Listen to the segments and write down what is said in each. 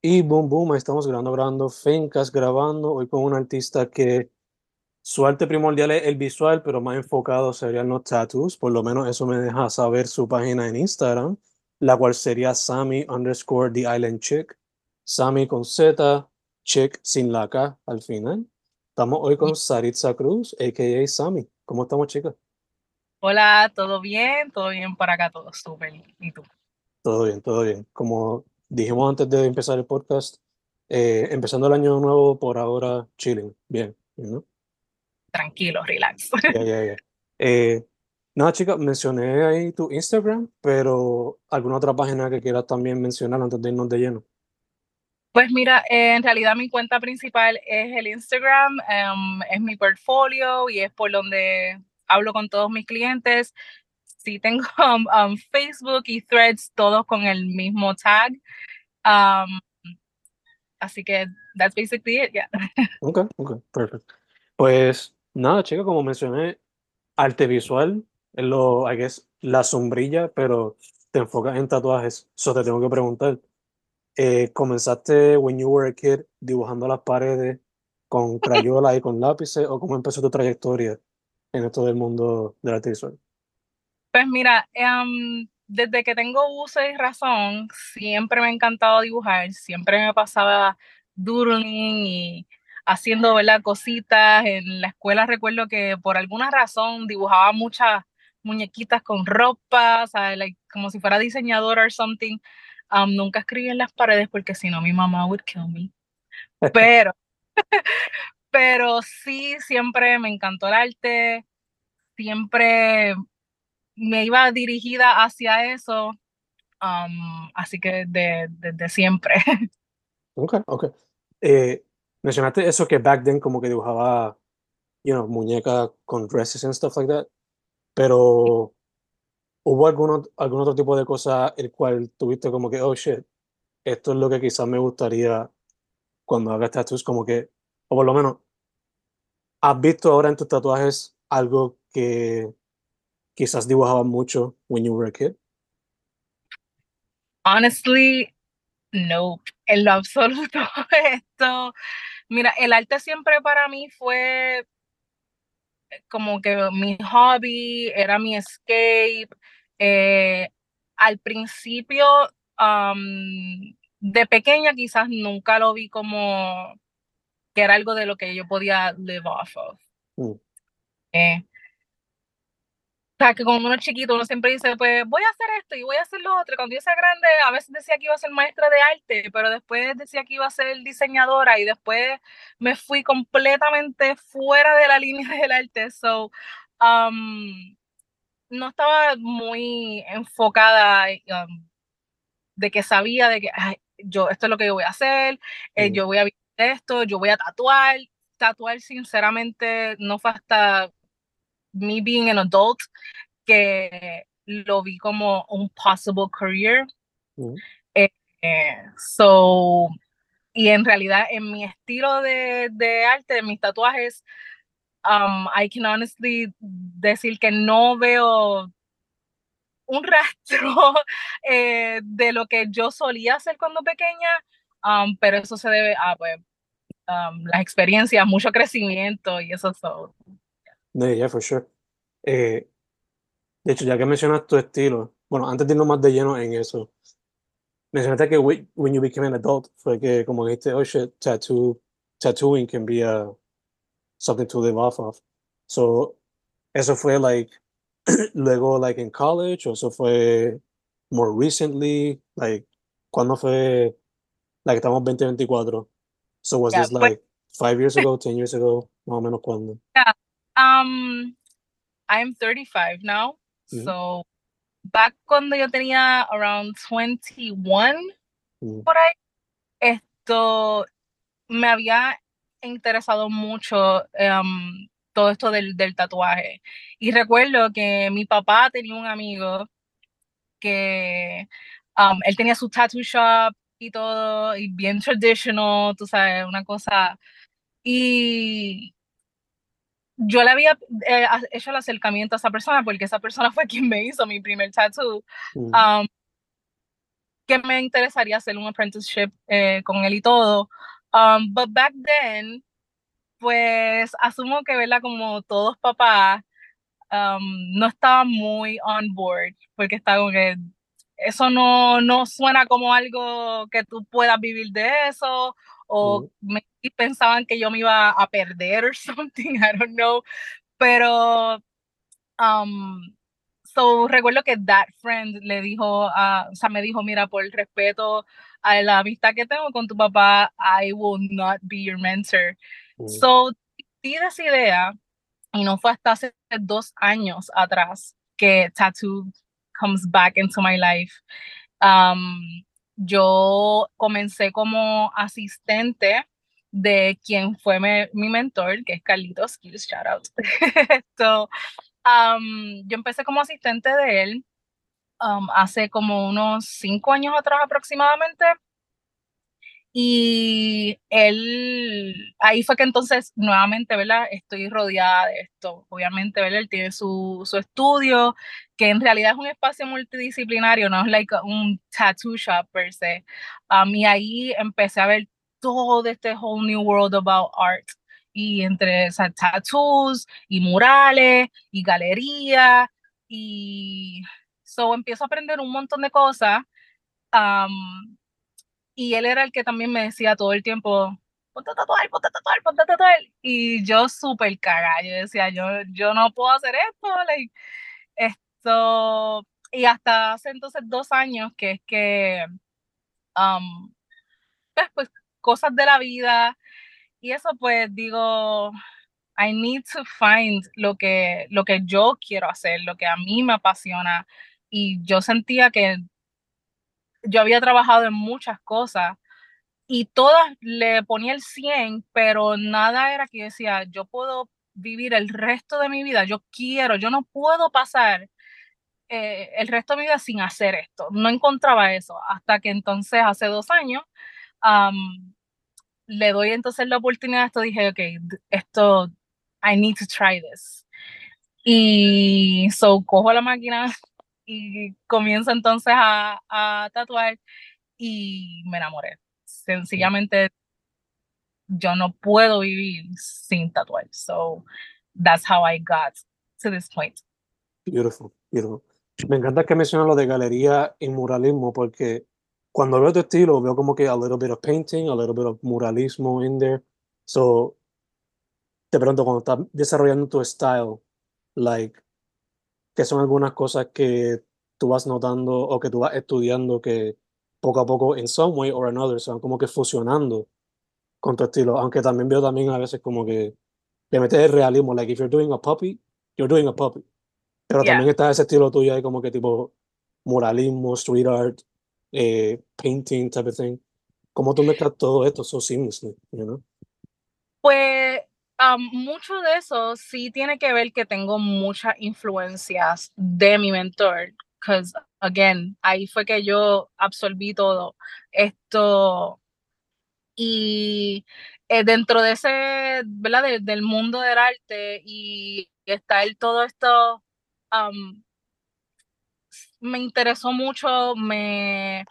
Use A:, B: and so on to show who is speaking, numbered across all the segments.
A: Y boom, boom, estamos grabando, grabando, Fencas grabando, hoy con un artista que su arte primordial es el visual, pero más enfocado serían los tattoos, por lo menos eso me deja saber su página en Instagram, la cual sería Sammy underscore The Island Chick, Sammy con Z, Chick sin la K al final. Estamos hoy con Saritza Cruz, a.k.a. Sammy. ¿Cómo estamos, chicas?
B: Hola, ¿todo bien? ¿Todo bien por acá? Todo súper. ¿Y tú?
A: Todo bien, todo bien. Como dijimos antes de empezar el podcast, eh, empezando el año nuevo, por ahora chilling, bien, ¿no?
B: Tranquilo, relax.
A: Ya, ya. Eh, nada, chicas, mencioné ahí tu Instagram, pero ¿alguna otra página que quieras también mencionar antes de irnos de lleno?
B: Pues mira, eh, en realidad mi cuenta principal es el Instagram, em, es mi portfolio y es por donde hablo con todos mis clientes. Sí tengo um, um, Facebook y Threads, todos con el mismo tag. Um, así que that's basically it, yeah.
A: Ok, ok, perfecto. Pues nada, chica, como mencioné, arte visual es lo, I guess, la sombrilla, pero te enfocas en tatuajes. Eso te tengo que preguntar. Eh, ¿Comenzaste when you were a kid dibujando las paredes con crayola y con lápices o cómo empezó tu trayectoria en esto del mundo del arte visual?
B: Pues mira, um, desde que tengo uso y razón, siempre me ha encantado dibujar, siempre me pasaba doodling y haciendo ¿verdad? cositas. En la escuela recuerdo que por alguna razón dibujaba muchas muñequitas con ropa, like, como si fuera diseñadora o something. Um, nunca escribí en las paredes porque si no mi mamá would kill me. Pero, pero sí, siempre me encantó el arte, siempre me iba dirigida hacia eso, um, así que desde de, siempre.
A: Ok, ok. Eh, mencionaste eso que back then como que dibujaba, you know, muñecas con dresses and stuff like that, pero ¿hubo algún, algún otro tipo de cosa el cual tuviste como que, oh shit, esto es lo que quizás me gustaría cuando haga tattoos, como que, o por lo menos, ¿has visto ahora en tus tatuajes algo que quizás dibujaba mucho when you were a kid?
B: Honestly, no, en lo absoluto. Esto, mira, el arte siempre para mí fue como que mi hobby, era mi escape. Eh, al principio, um, de pequeña quizás nunca lo vi como que era algo de lo que yo podía live off of. Mm. Eh, sea, que cuando uno es chiquito, uno siempre dice, pues voy a hacer esto y voy a hacer lo otro. Cuando yo sea grande, a veces decía que iba a ser maestra de arte, pero después decía que iba a ser diseñadora y después me fui completamente fuera de la línea del arte. So, um, no estaba muy enfocada um, de que sabía de que yo esto es lo que yo voy a hacer, eh, yo voy a vivir esto, yo voy a tatuar. Tatuar, sinceramente, no fue hasta me being an adult que lo vi como un possible career. Mm. Eh, so, y en realidad en mi estilo de, de arte, de mis tatuajes, um, I can honestly decir que no veo un rastro eh, de lo que yo solía hacer cuando pequeña, um, pero eso se debe a pues, um, las experiencias, mucho crecimiento y eso. So,
A: Yeah, yeah, for sure. Eh, de hecho, ya que mencionas tu estilo, bueno, antes de irnos más de lleno en eso, mencionaste que when you became an adult fue que como dijiste, oh shit, tattoo, tattooing can be a, something to live off of. So, eso fue like, luego like in college, o eso fue more recently, like, ¿cuándo fue, like, estamos 2024? So was this like five years ago, ten years ago, más o menos cuándo?
B: Yeah, um, I'm 35 now. So, back cuando yo tenía around 21, por ahí, esto me había interesado mucho um, todo esto del, del, tatuaje. Y recuerdo que mi papá tenía un amigo que um, él tenía su tattoo shop y todo, y bien traditional, tú sabes, una cosa. Y yo le había eh, hecho el acercamiento a esa persona porque esa persona fue quien me hizo mi primer tattoo. Mm. Um, que me interesaría hacer un apprenticeship eh, con él y todo. Um, but back then, pues asumo que, ¿verdad? Como todos papás, um, no estaba muy on board, porque está como que eso no, no suena como algo que tú puedas vivir de eso, o me, pensaban que yo me iba a perder o something, I don't know, pero um, so recuerdo que that friend le dijo, uh, o sea, me dijo, mira, por el respeto a la amistad que tengo con tu papá, I will not be your mentor. So, di esa idea, y no fue hasta hace dos años atrás que Tattoo comes back into my life. Um, yo comencé como asistente de quien fue mi mentor, que es Carlitos Skills, shout out. so, um, yo empecé como asistente de él um, hace como unos cinco años atrás aproximadamente. Y él, ahí fue que entonces nuevamente, ¿verdad? Estoy rodeada de esto. Obviamente, ¿verdad? Él tiene su, su estudio, que en realidad es un espacio multidisciplinario, no es like un tattoo shop per se. Um, y ahí empecé a ver todo este whole new world about art. Y entre tattoos y murales y galerías. Y so empiezo a aprender un montón de cosas. Um, y él era el que también me decía todo el tiempo, ponte a tatuar, ponte a tatuar, ponte a tatuar. Y yo súper cagada, yo decía, yo, yo no puedo hacer esto, like, Y hasta hace entonces dos años que es que, um, pues, cosas de la vida. Y eso pues digo, I need to find lo que, lo que yo quiero hacer, lo que a mí me apasiona. Y yo sentía que yo había trabajado en muchas cosas y todas le ponía el 100, pero nada era que decía, yo puedo vivir el resto de mi vida, yo quiero, yo no puedo pasar eh, el resto de mi vida sin hacer esto. No encontraba eso hasta que entonces hace dos años le doy entonces la oportunidad, esto dije, ok, esto, I need to try this. Y so cojo la máquina y comienzo entonces a, a tatuar y me enamoré. Sencillamente yo no puedo vivir sin tatuar. So that's how I got to this point.
A: Beautiful, beautiful. Me encanta que mencionas lo de galería y muralismo porque cuando veo tu estilo veo como que a little bit of painting, a little bit of muralismo in there. So de pronto cuando estás desarrollando tu style, like que son algunas cosas que tú vas notando o que tú vas estudiando que poco a poco, en some way or another, se van como que fusionando con tu estilo. Aunque también veo también a veces como que le metes el realismo, like if you're doing a puppy, you're doing a puppy. Pero también está ese estilo tuyo ahí como que tipo muralismo, street art, eh, painting type of thing. ¿Cómo tú mezclas todo esto so seamlessly, you know?
B: Pues mucho de eso sí tiene que ver que tengo muchas influencias de mi mentor, because again, ahí fue que yo absorbí todo esto y eh, dentro de ese, ¿verdad? del mundo del arte y está el todo esto, me interesó mucho, me...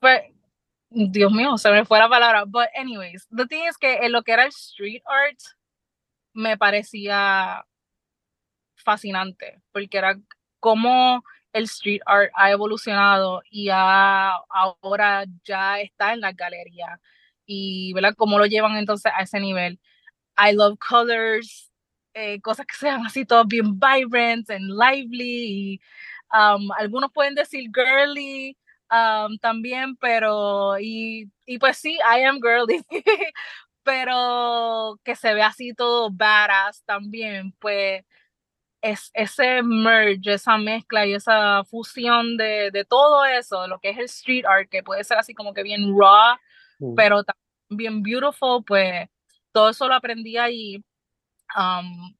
B: Fue, Dios mío, se me fue la palabra. But anyways, the thing is que en lo que era el street art me parecía fascinante, porque era como el street art ha evolucionado y ahora ya está en la galería y ¿verdad? cómo lo llevan entonces a ese nivel. I love colors, eh, cosas que sean así todos bien vibrant and lively. Y, um, algunos pueden decir girly, Um, también, pero, y, y pues sí, I am girly, pero que se ve así todo badass también, pues es ese merge, esa mezcla y esa fusión de, de todo eso, lo que es el street art, que puede ser así como que bien raw, mm. pero también beautiful, pues todo eso lo aprendí ahí. Um,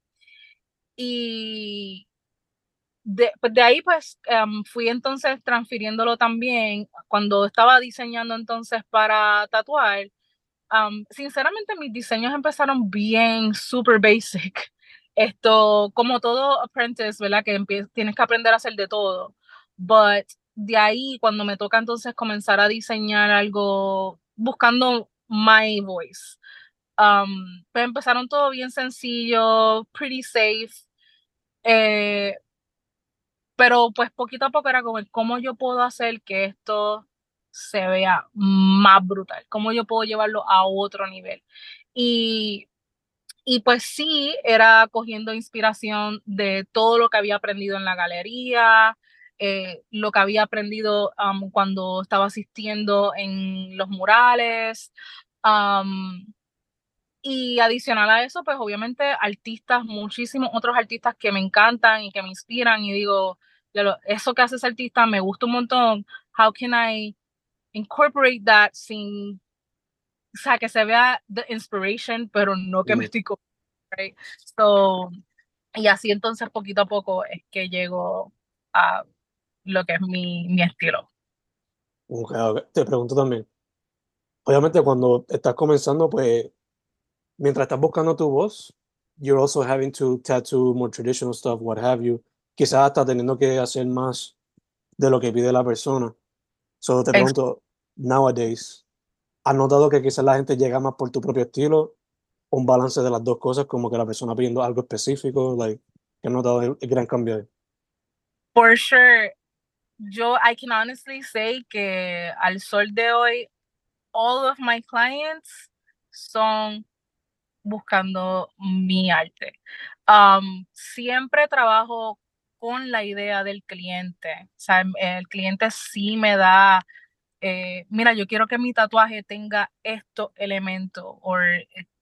B: y, de, pues de ahí pues em, fui entonces transfiriéndolo también cuando estaba diseñando entonces para tatuar. sinceramente mis diseños empezaron bien super basic. Esto, como todo apprentice, ¿verdad? Que tienes que aprender a hacer de todo. But de ahí, cuando me toca entonces comenzar a diseñar algo buscando my voice. Um, empezaron todo bien sencillo, pretty safe. Eh, pero pues poquito a poco era como cómo yo puedo hacer que esto se vea más brutal, cómo yo puedo llevarlo a otro nivel. Y, y pues sí, era cogiendo inspiración de todo lo que había aprendido en la galería, eh, lo que había aprendido um, cuando estaba asistiendo en los murales. Um, y adicional a eso, pues obviamente artistas, muchísimos otros artistas que me encantan y que me inspiran y digo, eso que hace ese artista me gusta un montón. How can I incorporate that sin, o sea, que se vea the inspiration, pero no que me estoy right? So, y así entonces poquito a poco es que llego a lo que es mi, mi estilo.
A: Te pregunto también. Obviamente cuando estás comenzando, pues mientras estás buscando tu voz, you're also having to tattoo more traditional stuff, what have you. Quizás hasta teniendo que hacer más de lo que pide la persona. Solo te pregunto, nowadays, ¿has notado que quizás la gente llega más por tu propio estilo? Un balance de las dos cosas, como que la persona pidiendo algo específico, like, ¿qué has notado el, el gran cambio ahí?
B: For sure, yo, I can honestly say que al sol de hoy, all of my clients son buscando mi arte. Um, siempre trabajo con la idea del cliente. O sea, el cliente sí me da, eh, mira, yo quiero que mi tatuaje tenga estos elementos o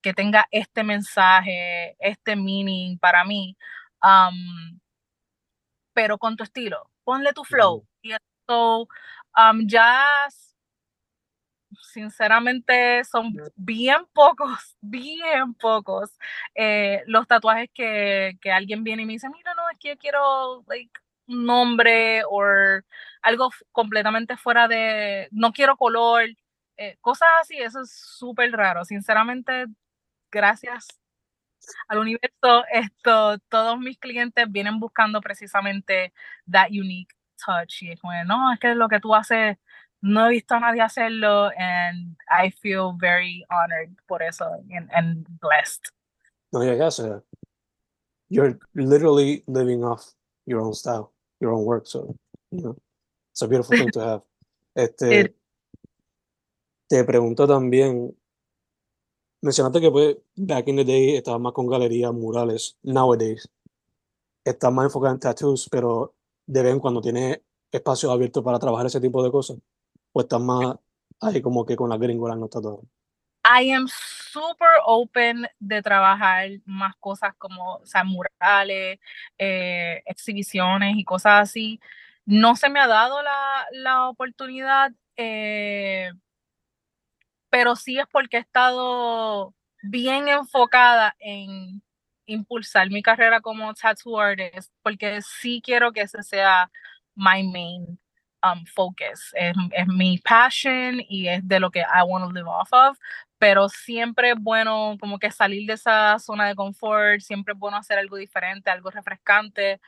B: que tenga este mensaje, este meaning para mí. Um, pero con tu estilo ponle tu flow. Y esto um, ya, sinceramente, son bien pocos, bien pocos eh, los tatuajes que, que, alguien viene y me dice, mira, no, es que yo quiero like, un nombre o algo completamente fuera de, no quiero color, eh, cosas así, eso es súper raro. Sinceramente, gracias al universo, esto, todos mis clientes vienen buscando precisamente that unique touch. Y es como, no, es que lo que tú haces, no he visto a nadie hacerlo, and I feel very honored por eso and, and blessed.
A: No, yeah, yeah, so you're literally living off your own style, your own work, so, you know, it's a beautiful thing to have. Este, te pregunto también, mencionaste que pues back in the day estabas más con galerías, murales. Nowadays estás más enfocado en tattoos, pero de vez en cuando tienes espacio abierto para trabajar ese tipo de cosas. O estás más ahí como que con las gringolas no todo.
B: I am super open de trabajar más cosas como o murales, eh, exhibiciones y cosas así. No se me ha dado la, la oportunidad. Eh, pero sí es porque he estado bien enfocada en impulsar mi carrera como tattoo artist, porque sí quiero que ese sea my main um, focus. Es, es, mi passion y es de lo que I want to live off of, pero siempre es bueno como que salir de esa zona de confort, siempre es bueno hacer algo diferente, algo refrescante.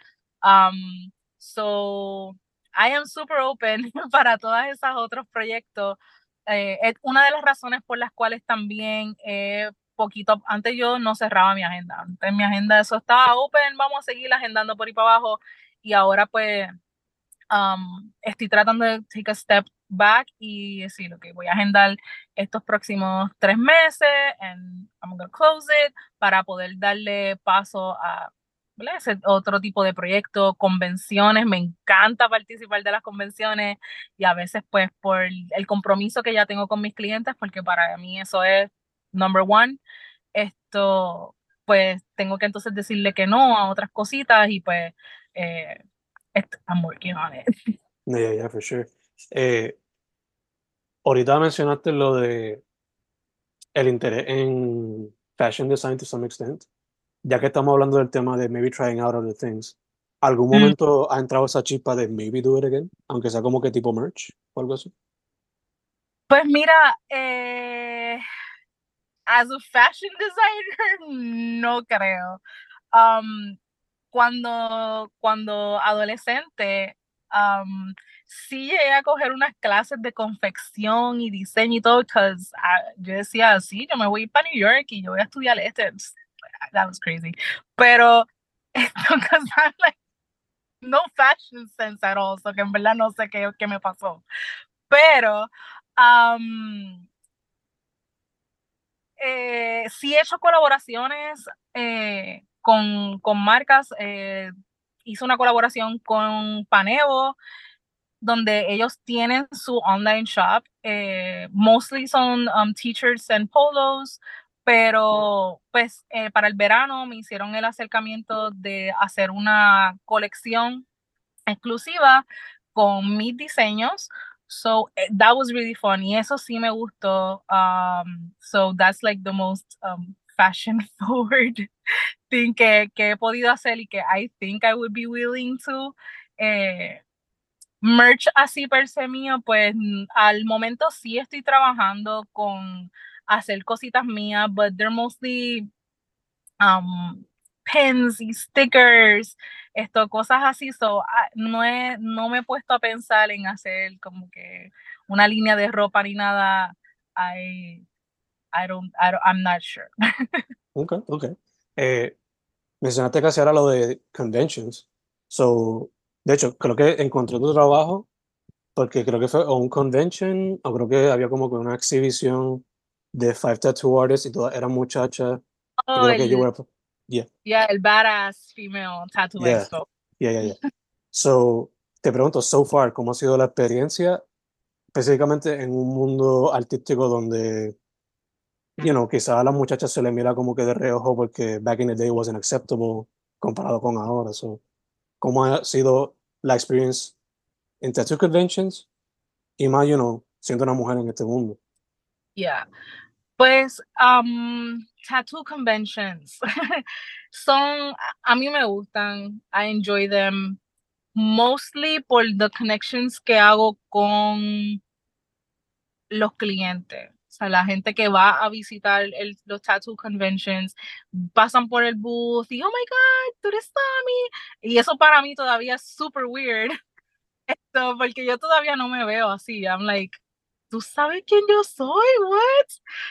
B: Um, so, I am super open para todos esos otros proyectos. Eh, es una de las razones por las cuales también eh, poquito, antes yo no cerraba mi agenda, antes mi agenda eso estaba open, vamos a seguir agendando por ahí para abajo. Y ahora pues um, estoy tratando de take a step back y decir, ok, voy a agendar estos próximos tres meses and I'm going to close it para poder darle paso a otro tipo de proyecto, convenciones, me encanta participar de las convenciones y a veces pues por el compromiso que ya tengo con mis clientes, porque para mí eso es number one, esto pues tengo que entonces decirle que no a otras cositas y pues eh, I'm working on it.
A: Yeah, yeah, for sure. Eh, ahorita mencionaste lo de el interés en fashion design to some extent ya que estamos hablando del tema de maybe trying out other things, ¿algún mm. momento ha entrado esa chispa de maybe do it again? Aunque sea como que tipo merch o algo así.
B: Pues mira, eh, as a fashion designer, no creo. Um, cuando, cuando adolescente, Um, sí llegué a coger unas clases de confección y diseño y todo, porque yo decía, sí, yo me voy para New York y yo voy a estudiar este. That was crazy. Pero esto, I'm like, no fashion sense at all, so que en verdad no sé qué, qué me pasó. Pero, um, eh, sí he hecho colaboraciones eh, con, con, marcas. Eh, hice una colaboración con Panevo, donde ellos tienen su online shop. Eh, mostly son um, t-shirts and polos, pero pues eh, para el verano me hicieron el acercamiento de hacer una colección exclusiva con mis diseños. So that was really fun. Y eso sí me gustó. Um, so that's like the most um, fashion forward thing que, que, he podido hacer y que I think I would be willing to. Eh, merch así per se mío, pues al momento sí estoy trabajando con hacer cositas mías, but they're mostly um, pens y stickers, esto, cosas así. So, ah, no, he, no me he puesto a pensar en hacer como que una línea de ropa ni nada. I, I don't, I don't I'm not sure.
A: ok, ok. Eh, mencionaste casi ahora lo de conventions. So, de hecho, creo que encontré tu trabajo porque creo que fue un convention o creo que había como que una exhibición de Five Tattoo Artists y todas eran muchachas.
B: Oh, creo el, que yo yeah. yeah, el badass female tattoo
A: yeah. expo. Yeah, yeah, yeah. so, te pregunto, so far, ¿cómo ha sido la experiencia específicamente en un mundo artístico donde, you know, quizás a las muchachas se le mira como que de reojo porque back in the day wasn't acceptable comparado con ahora. So, ¿Cómo ha sido la experiencia en tattoo conventions y más, you know, siendo una mujer en este mundo?
B: Yeah. Pues, um, tattoo conventions son, a mí me gustan, I enjoy them mostly por the connections que hago con los clientes. Sea, la gente que va a visitar el, los tattoo conventions pasan por el booth y, oh my God, tú eres Tommy. Y eso para mí todavía es super weird. Esto, porque yo todavía no me veo así. I'm like, ¿tú sabes quién yo soy? What?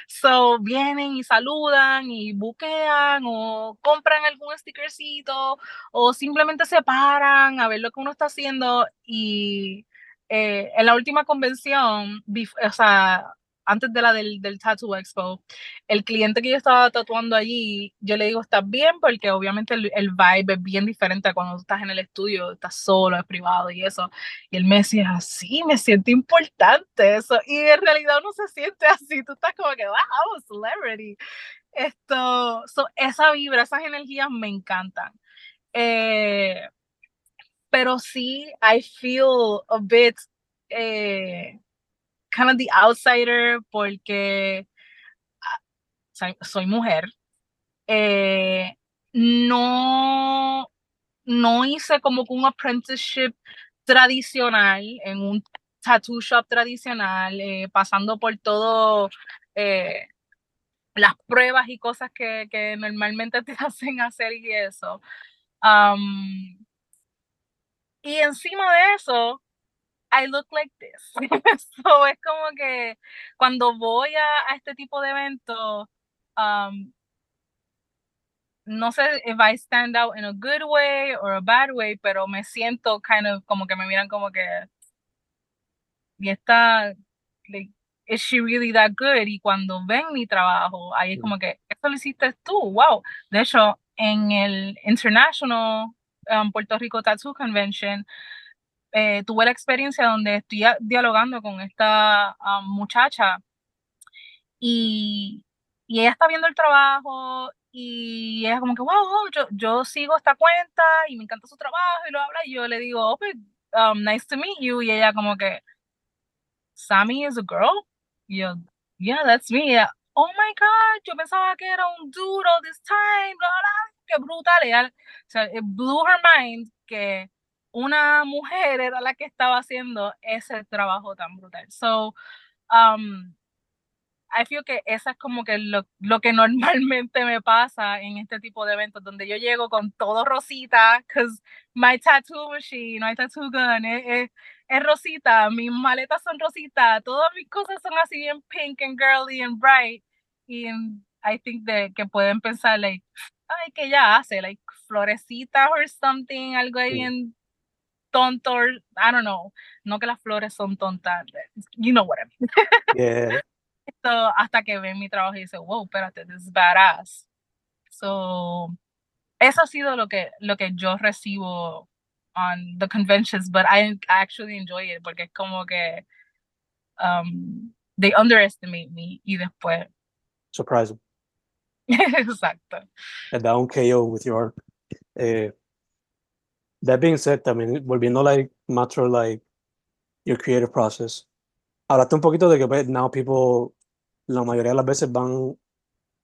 B: So vienen y saludan y buquean o compran algún stickercito o simplemente se paran a ver lo que uno está haciendo y eh, en la última convención, o sea, antes de la del, del Tattoo Expo, el cliente que yo estaba tatuando allí, yo le digo, ¿estás bien? Porque obviamente el, vibe es bien diferente a cuando estás en el estudio, estás solo, es privado y eso. Y él me decía, sí, me siento importante eso. Y en realidad uno se siente así, tú estás como que, wow, celebrity. Esto, esa vibra, esas energías me encantan. Eh, pero sí, I feel a bit... Eh, kind of the outsider porque ah, soy, mujer. Eh, no, no hice como un apprenticeship tradicional en un tattoo shop tradicional, eh, pasando por todo eh, las pruebas y cosas que, que, normalmente te hacen hacer y eso. Um, y encima de eso, I look like this. so es como que cuando voy a, a este tipo de eventos, um, no sé if I stand out in a good way or a bad way, pero me siento kind of como que me miran como que y está like, is she really that good? Y cuando ven mi trabajo, ahí es como que, ¿esto lo hiciste tú? Wow. De hecho, en el International um, Puerto Rico Tattoo Convention, eh, tuve la experiencia donde estoy dialogando con esta ah, muchacha y, y, ella está viendo el trabajo y ella como que, wow, yo, yo sigo esta cuenta y me encanta su trabajo y lo habla y yo le digo, oh, pues, um, nice to meet you y ella como que, Sammy is a girl? Y yo, yeah, that's me. oh my God, yo pensaba que era un dude all this time, bla, bla, qué brutal. o sea, it blew her mind que una mujer era la que estaba haciendo ese trabajo tan brutal. So, um, I feel que esa es como que lo, lo, que normalmente me pasa en este tipo de eventos, donde yo llego con todo rosita, because my tattoo machine, my tattoo gun es, es, es, rosita, mis maletas son rosita, todas mis cosas son así bien pink and girly and bright, y I think de, que pueden pensar, like, ay, que ya hace, like, florecitas or something, algo ahí bien tonto, or, I don't know, no que las flores son tontas, you know what I mean.
A: yeah.
B: So, hasta que ven mi trabajo y dice, wow, espérate, this is badass. So, eso ha sido lo que, lo que yo recibo on the conventions, but I, actually enjoy it porque es como que um, they underestimate me y después.
A: Surprise them.
B: Exacto.
A: And da un KO with your eh, that being said, también volviendo like matter like your creative process. Hablaste un poquito de que pues, now people la mayoría de las veces van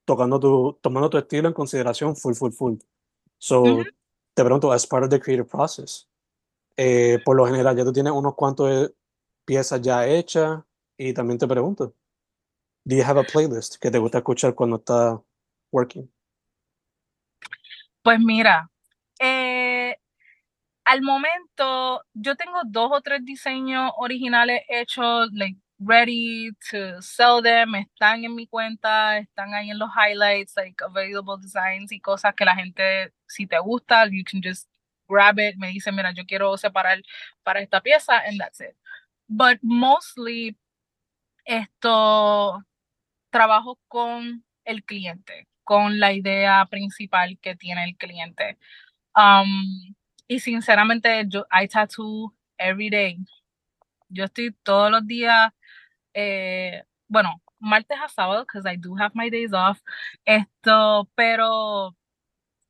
A: tocando tu, tomando tu estilo en consideración full, full, full. So, uh -huh. te pregunto, as part of the creative process, eh, por lo general ya tú tienes unos cuantos piezas ya hechas y también te pregunto, do you have a playlist que te gusta escuchar cuando estás working?
B: Pues mira, eh, al momento yo tengo dos o tres diseños originales hechos, like ready to sell them, están en mi cuenta, están ahí en los highlights, like available designs y cosas que la gente, si te gusta, you can just grab it, me dice, mira, yo quiero separar para esta pieza, and that's it. But mostly, esto, trabajo con el cliente, con la idea principal que tiene el cliente. Um, y sinceramente, yo, I tattoo every day. Yo estoy todos los días eh, bueno, martes a sábado, because I do have my days off, esto, pero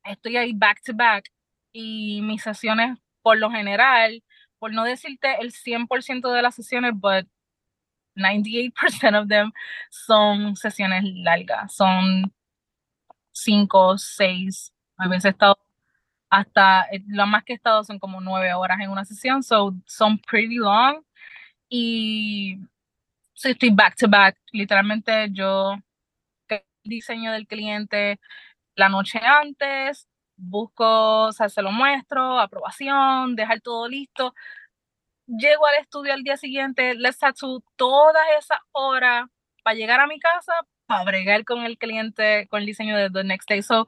B: estoy ahí back to back y mis sesiones, por lo general, por no decirte el 100% de las sesiones, but 98% of them son sesiones largas, son 5, 6, a veces he estado hasta, eh, lo más que he estado son como 9 horas en una sesión, so son pretty long y so estoy back to back. Literalmente yo diseño del cliente la noche antes, busco, o sea, se lo muestro, aprobación, dejar todo listo. Llego al estudio al día siguiente, let's tattoo todas esas horas para llegar a mi casa, para bregar con el cliente, con el diseño de the next day. So,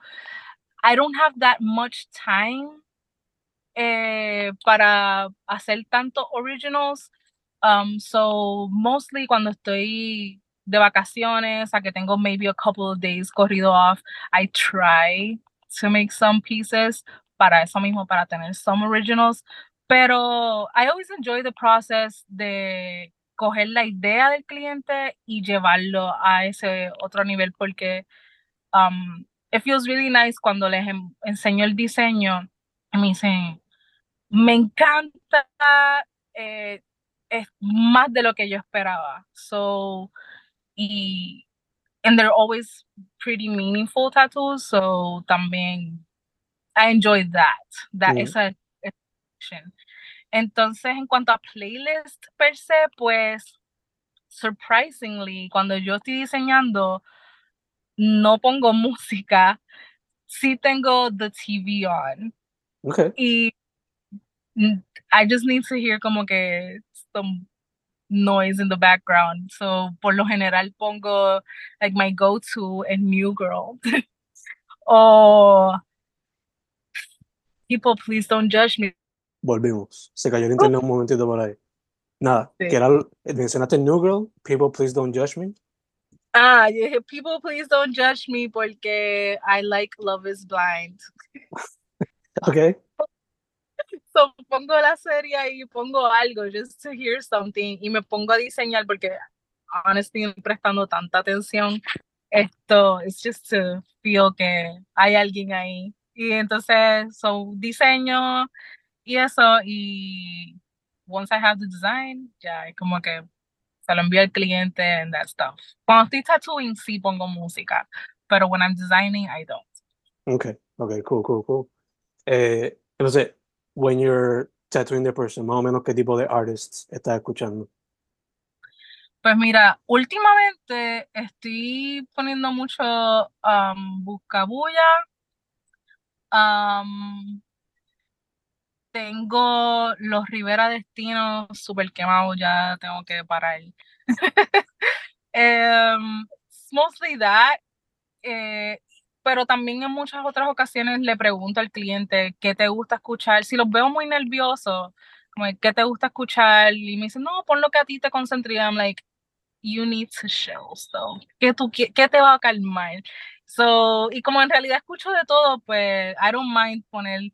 B: I don't have that much time eh, para hacer tanto originals Um, so mostly cuando estoy de vacaciones, a que tengo maybe a couple of days corrido off, I try to make some pieces para eso mismo, para tener some originals. Pero I always enjoy the process de coger la idea del cliente y llevarlo a ese otro nivel porque um, it feels really nice cuando les enseño el diseño y me dicen, me encanta eh, es más de lo que yo esperaba. So, y and they're always pretty meaningful tattoos, so también I enjoy that, that mm. esa Entonces, en cuanto a playlist per se, pues surprisingly, cuando yo estoy diseñando, no pongo música, sí tengo the TV on.
A: Okay.
B: Y I just need to hear como que some noise in the background. So por lo general pongo like my go-to and New Girl. o People Please Don't Judge Me.
A: Volvimos. Se cayó el internet un momentito por ahí. Nada, sí. que era, mencionaste New Girl, People Please Don't Judge Me.
B: Ah, yeah, People Please Don't Judge Me porque I like Love is Blind.
A: okay.
B: So, pongo la serie y pongo algo just to hear something y me pongo a diseñar porque honestly prestando tanta atención esto es just to feel que hay alguien ahí y entonces so diseño y eso y once I have the design ya es como que se lo envío al cliente and that stuff cuando estoy tattooing sí pongo música pero when I'm designing I don't
A: okay okay cool cool cool eh, entonces when you're tattooing the person, más o menos qué tipo de artists estás escuchando.
B: Pues mira, últimamente estoy poniendo mucho um, buscabulla. Um, tengo los Rivera Destinos super quemados, ya tengo que parar. um, mostly that. Eh, pero también en muchas otras ocasiones le pregunto al cliente qué te gusta escuchar. Si los veo muy nerviosos, qué te gusta escuchar, y me dicen, no, pon lo que a ti te concentre. I'm like, you need to show, so, ¿qué, tú, qué, qué te va a calmar? So, y como en realidad escucho de todo, pues I don't mind poner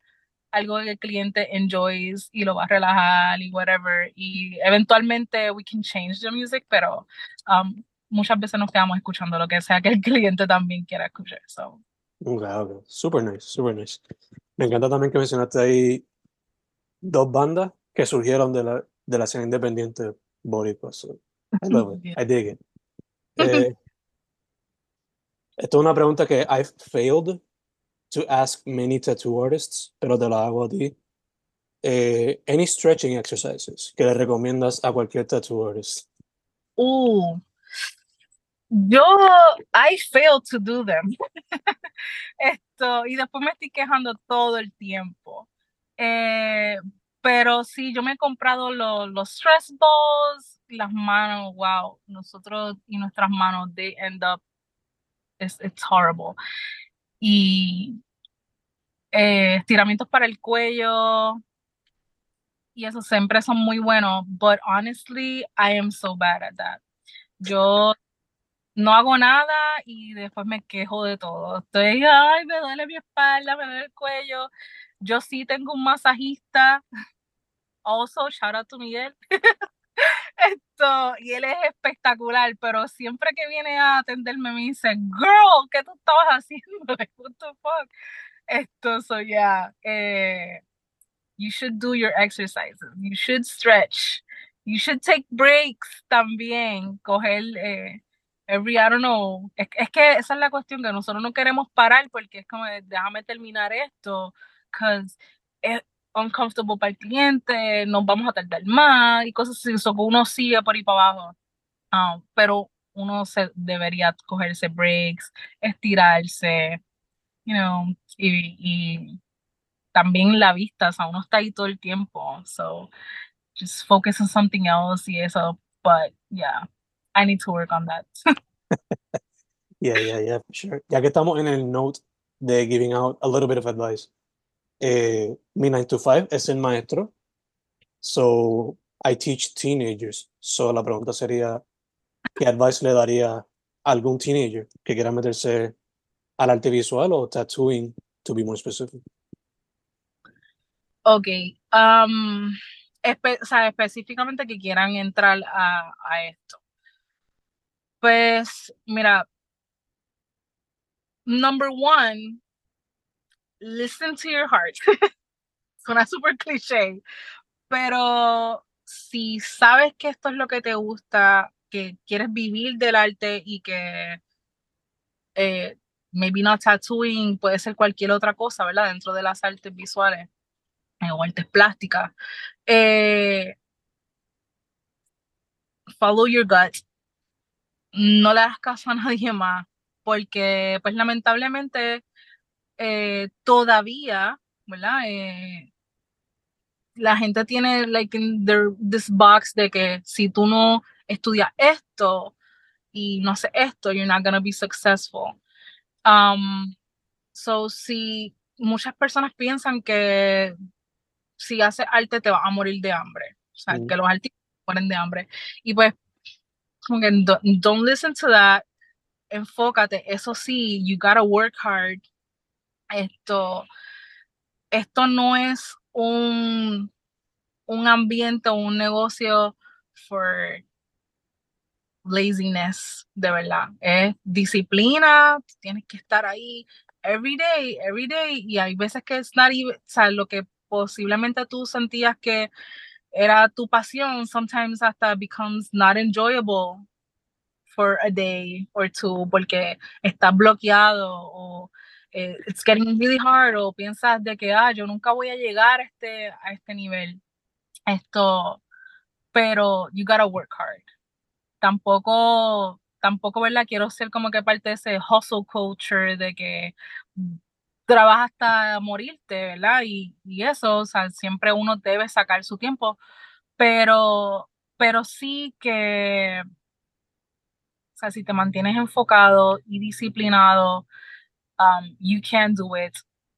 B: algo que el cliente enjoys y lo va a relajar y whatever. Y eventualmente we can change the music, pero um, muchas veces nos quedamos escuchando lo que sea que el cliente también quiera escuchar. So.
A: Okay, okay. Super nice, super nice. Me encanta también que mencionaste ahí dos bandas que surgieron de la, de la escena independiente boricua. So. I love it. I dig it. Eh, esto es una pregunta que I've failed to ask many tattoo artists, pero te la hago a ti. Eh, any stretching exercises que le recomiendas a cualquier tattoo artist?
B: Uh, yo, I fail to do them. Esto, y después me estoy quejando todo el tiempo. Eh, pero sí, yo me he comprado los, los stress balls, las manos, wow, nosotros y nuestras manos, they end up, it's, it's horrible. Y eh, estiramientos para el cuello, y eso siempre son muy buenos, but honestly, I am so bad at that. Yo no hago nada y después me quejo de todo. Estoy, ay, me duele mi espalda, me duele el cuello. Yo sí tengo un masajista. Also, shout out to Miguel. Esto, y él es espectacular, pero siempre que viene a atenderme me dice, girl, ¿qué tú estabas haciendo? What the fuck? Esto, so yeah, eh, you should do your exercises, you should stretch, you should take breaks también, coger eh, every, I don't know, es, es, que esa es la cuestión que nosotros no queremos parar porque es como, déjame terminar esto, because es uncomfortable para el cliente, nos vamos a tardar más y cosas así, so que uno sigue por ahí para abajo, um, pero uno se debería cogerse breaks, estirarse, you know, y, y también la vista, o sea, uno está ahí todo el tiempo, so just focus on something else y eso, but yeah, I need to work on that.
A: yeah, yeah, yeah, sure. Ya que estamos en el note de giving out a little bit of advice, eh, mi 9 to 5 es el maestro, so I teach teenagers. So la pregunta sería, ¿qué advice le daría a algún teenager que quiera meterse al arte visual o tattooing, to be more specific?
B: Ok, um, específicamente que quieran entrar a, a esto. Pues, mira, number one, listen to your heart. Suena súper cliché, pero si sabes que esto es lo que te gusta, que quieres vivir del arte y que eh, maybe not tattooing, puede ser cualquier otra cosa, ¿verdad? Dentro de las artes visuales eh, o artes plásticas. Eh, follow your gut. No le das caso a nadie más, porque pues lamentablemente eh, todavía, ¿verdad? Eh, la gente tiene like in their, this box de que si tú no estudias esto y no haces esto, you're not gonna be successful. Um, so, si muchas personas piensan que si haces arte te vas a morir de hambre, o sea, mm. que los artistas mueren de hambre. Y pues, don't, don't listen to that, enfócate, eso sí, you gotta work hard. Esto, esto no es un, un ambiente o un negocio for laziness, de verdad. Es disciplina, tienes que estar ahí every day, every day, y hay veces que es not even, o lo que posiblemente tú sentías que era tu pasión, sometimes hasta becomes not enjoyable for a day or two porque está bloqueado o it's getting really hard o piensas de que ah, yo nunca voy a llegar a este, a este nivel. Esto, pero you gotta work hard tampoco, tampoco, ¿verdad? Quiero ser como que parte de ese hustle culture de que trabaja hasta morirte, ¿verdad? Y, y eso, o sea, siempre uno debe sacar su tiempo, pero, pero sí que, o sea, si te mantienes enfocado y disciplinado, um, you can do it,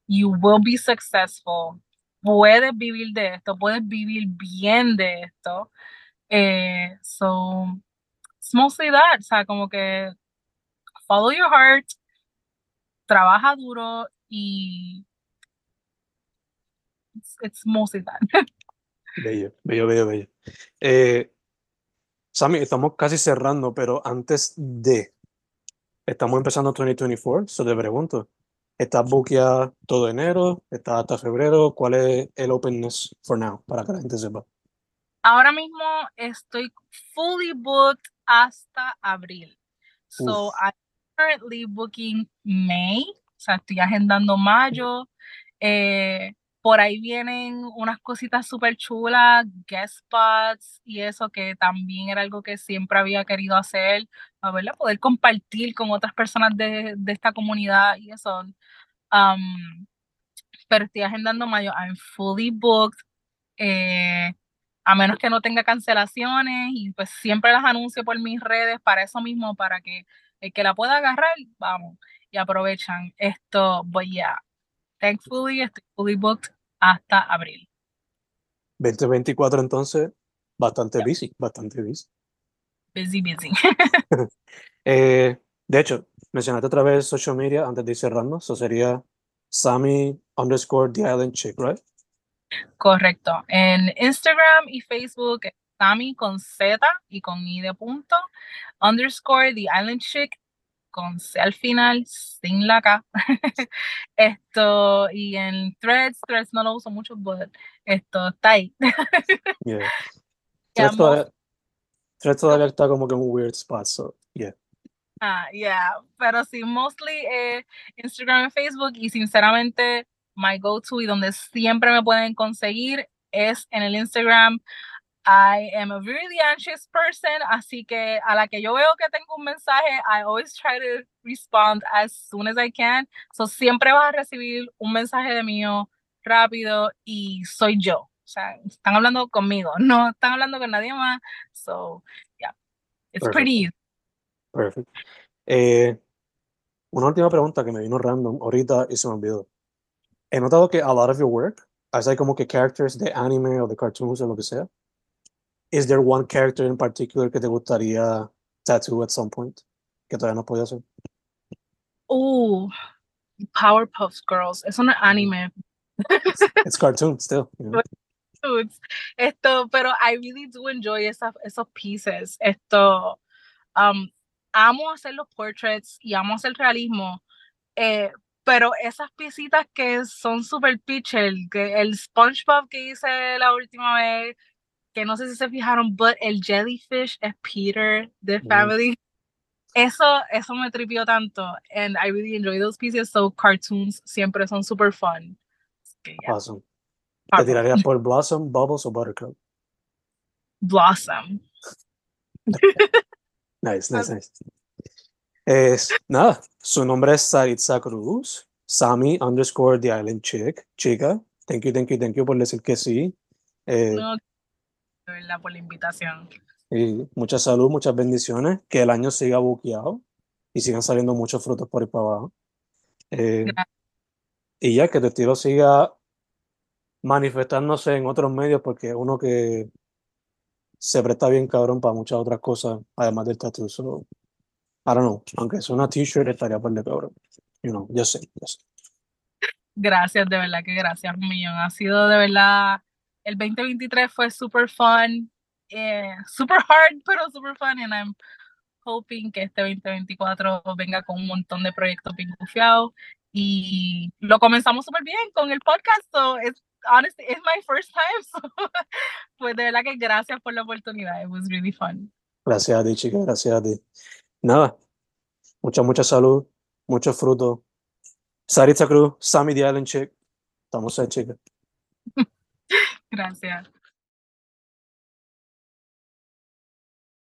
B: you will be successful, puedes vivir de esto, puedes vivir bien de esto. Eh, so, it's mostly that, o sea, como que follow your heart, trabaja duro y it's, mostly that.
A: Bello, bello, bello, bello. Eh, estamos casi cerrando, pero antes de, estamos empezando 2024, so te pregunto, ¿estás buqueada todo enero? ¿Estás hasta febrero? ¿Cuál es el openness for now? Para que la gente sepa.
B: Ahora mismo estoy fully booked hasta abril. So. I'm currently booking May, o sea, estoy agendando mayo. Eh, por ahí vienen unas cositas súper chulas, guest spots y eso que también era algo que siempre había querido hacer, a verla, poder compartir con otras personas de, de esta comunidad y eso. Um, pero estoy agendando mayo, I'm fully booked. Eh, a menos que no tenga cancelaciones y pues siempre las anuncio por mis redes para eso mismo, para que el que la pueda agarrar, vamos, y aprovechan esto, but yeah, thankfully estoy fully booked hasta abril.
A: 2024 entonces, bastante
B: Yeah.
A: busy, bastante busy.
B: Busy, busy.
A: Eh, de hecho, mencionaste otra vez social media antes de ir cerrando, eso sería Sammy underscore the island chick, right?
B: Correcto. En Instagram y Facebook, Sammy con Z y con I de punto, underscore The Island Chick con C al final, sin la K. esto, y en Threads, Threads no lo uso mucho, but esto está ahí.
A: Yeah.
B: Yeah,
A: Threads todavía, Threads todavía está como que en un weird spot, so yeah.
B: Ah, yeah, pero sí, mostly eh, Instagram y Facebook y sinceramente my go-to y donde siempre me pueden conseguir es en el Instagram. I am a really anxious person, así que a la que yo veo que tengo un mensaje, I always try to respond as soon as I can. So siempre vas a recibir un mensaje de mío rápido y soy yo. O sea, están hablando conmigo, no están hablando con nadie más. So, yeah, it's pretty easy.
A: Perfect. Eh, una última pregunta que me vino random ahorita y se me olvidó. He notado que a lot of your work, hay como que characters de anime o de cartoons o lo que sea. Is there one character in particular que te gustaría tattoo at some point? Que todavía no podía hacer.
B: Uh, Powerpuff Girls. Es un anime.
A: It's cartoon still. you know?
B: Esto, pero I really do enjoy esa, esos pieces. Esto, um, amo hacer los portraits y amo hacer realismo. Eh, pero esas piecitas que son super pitcher, que el SpongeBob que hice la última vez, que no sé si se fijaron, but el jellyfish es Peter de
A: Mm.
B: Family. Eso, eso me tripió tanto. And I really enjoy those pieces. So cartoons siempre son super fun. Yeah,
A: Awesome. ¿Te tirarías por Blossom, Bubbles o Buttercup?
B: Blossom.
A: Nice, nice, nice. Es, nada, su nombre es Saritza Cruz, Sammy underscore the island chick, chica. Thank you, thank you, thank you por decir que sí. Eh,
B: No, de verdad, por la invitación.
A: y mucha salud, muchas bendiciones, que el año siga buqueado y sigan saliendo muchos frutos por ahí para abajo. Eh, y ya que tu estilo siga manifestándose en otros medios, porque uno que se presta bien cabrón para muchas otras cosas, además del tatu. So, I don't know, aunque sea una t-shirt, estaría por de cabrón. You know, yo sé, yo sé.
B: Gracias, de verdad que gracias millón. Ha sido de verdad, el 2023 fue super fun, eh, super hard, pero super fun. And I'm hoping que este 2024 venga con un montón de proyectos bien. Y lo comenzamos súper bien con el podcast. So it's honestly, it's my first time. So, pues de verdad que gracias por la oportunidad. It was really fun.
A: Gracias a ti, chica, gracias a ti. Nada, mucha, mucha salud, mucho fruto. Saritza Cruz, Sammy the Island Chick. Estamos ahí, chica.
B: Gracias.